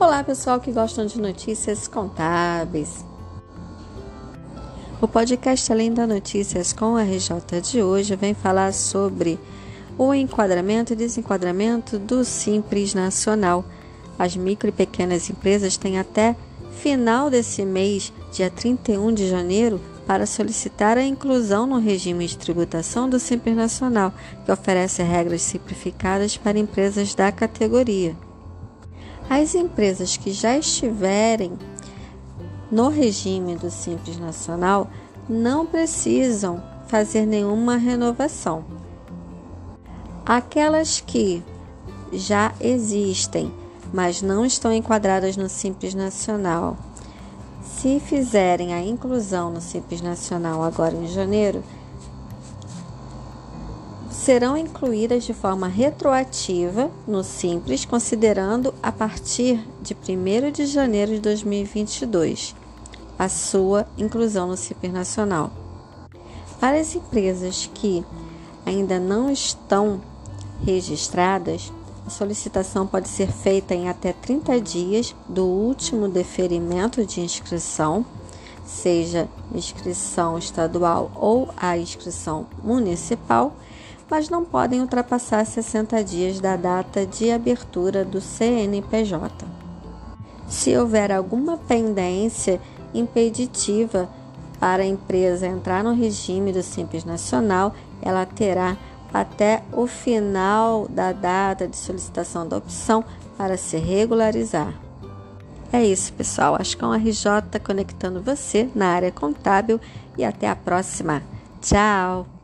Olá, pessoal que gostam de notícias contábeis. O podcast Além da Notícias com a RJ de hoje vem falar sobre o enquadramento e desenquadramento do Simples Nacional. As micro e pequenas empresas têm até final desse mês, dia 31 de janeiro, para solicitar a inclusão no regime de tributação do Simples Nacional, que oferece regras simplificadas para empresas da categoria. As empresas que já estiverem no regime do Simples Nacional não precisam fazer nenhuma renovação. Aquelas que já existem, mas não estão enquadradas no Simples Nacional, se fizerem a inclusão no Simples Nacional agora em janeiro, serão incluídas de forma retroativa no Simples, considerando a partir de 1 de janeiro de 2022 a sua inclusão no Simples Nacional. Para as empresas que ainda não estão registradas, a solicitação pode ser feita em até 30 dias do último deferimento de inscrição, seja inscrição estadual ou a inscrição municipal mas não podem ultrapassar 60 dias da data de abertura do CNPJ. Se houver alguma pendência impeditiva para a empresa entrar no regime do Simples Nacional, ela terá até o final da data de solicitação da opção para se regularizar. É isso, pessoal. Acho que é um RJ conectando você na área contábil e até a próxima. Tchau!